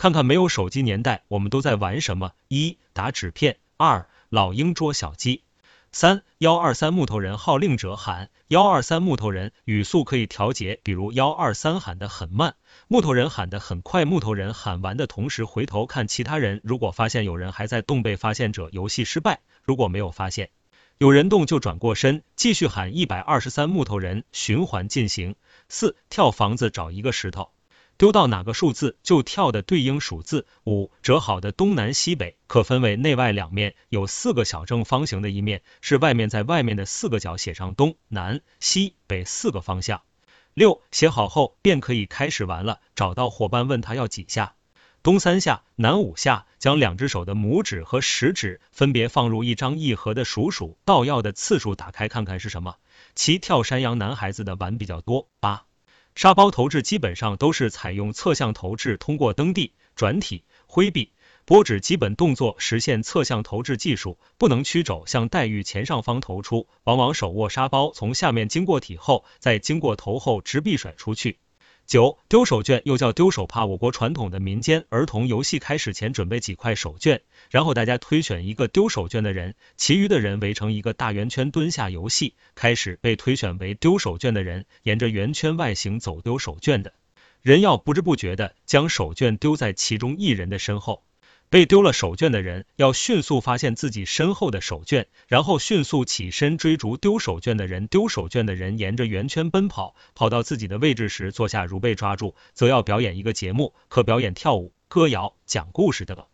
看看没有手机年代，我们都在玩什么？一、打纸片；二、老鹰捉小鸡；三、幺二三木头人号令者喊幺二三木头人，语速可以调节，比如幺二三喊的很慢，木头人喊的很快。木头人喊完的同时回头看其他人，如果发现有人还在动，被发现者游戏失败；如果没有发现有人动，就转过身继续喊一百二十三木头人，循环进行。四、跳房子找一个石头。丢到哪个数字就跳的对应数字。五折好的东南西北可分为内外两面，有四个小正方形的一面是外面，在外面的四个角写上东南西北四个方向。六写好后便可以开始玩了。找到伙伴问他要几下，东三下，南五下。将两只手的拇指和食指分别放入一张一盒的数数倒要的次数，打开看看是什么。其跳山羊男孩子的玩比较多。八。沙包投掷基本上都是采用侧向投掷，通过蹬地、转体、挥臂、拨指基本动作实现侧向投掷技术，不能曲肘向待遇前上方投出，往往手握沙包从下面经过体后，再经过头后直臂甩出去。九丢手绢又叫丢手帕，我国传统的民间儿童游戏开始前准备几块手绢，然后大家推选一个丢手绢的人，其余的人围成一个大圆圈蹲下游戏。开始被推选为丢手绢的人，沿着圆圈外形走，丢手绢的人要不知不觉的将手绢丢在其中一人的身后。被丢了手绢的人要迅速发现自己身后的手绢，然后迅速起身追逐丢手绢的人。丢手绢的人沿着圆圈奔跑，跑到自己的位置时坐下，如被抓住，则要表演一个节目，可表演跳舞、歌谣、讲故事等等。